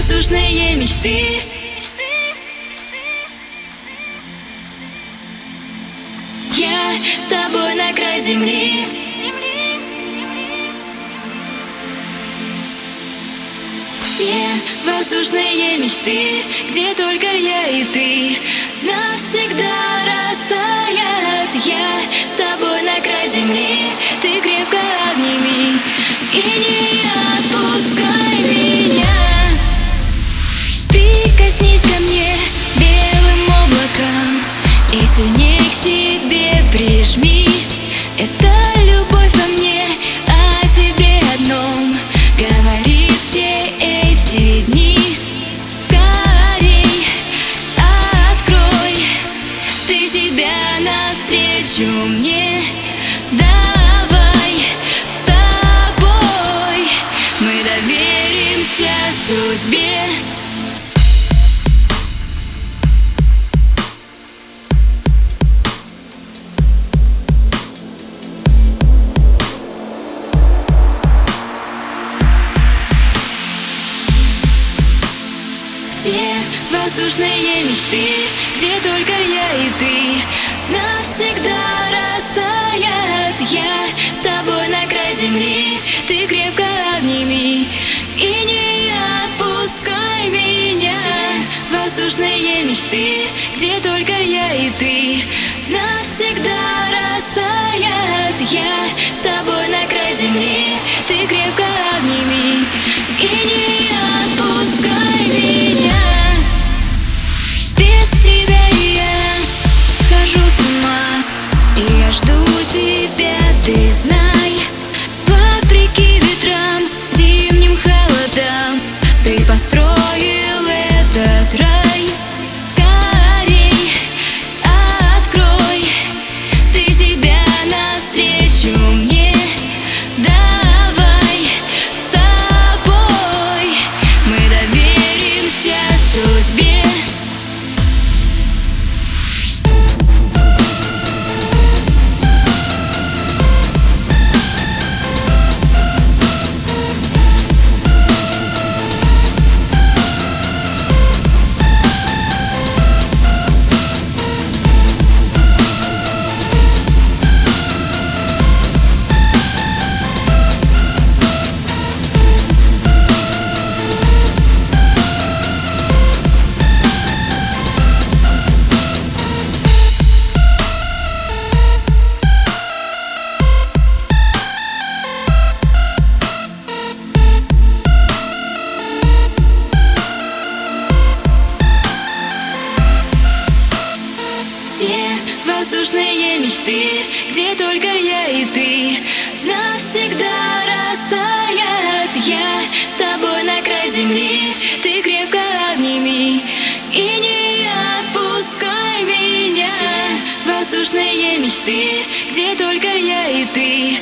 воздушные мечты. Я с тобой на край земли. Все воздушные мечты, где только я и ты Навсегда растаять Я с тобой на край земли Ты крепко обними. И не навстречу мне Давай с тобой. Мы доверимся судьбе. Все воздушные мечты, где только Воздушные мечты, где только я и ты. Навсегда растаять Я с тобой на край земли мечты, где только я и ты. Навсегда растаять Я с тобой на край земли. Ты крепко обними и не отпускай меня. Воздушные мечты, где только я и ты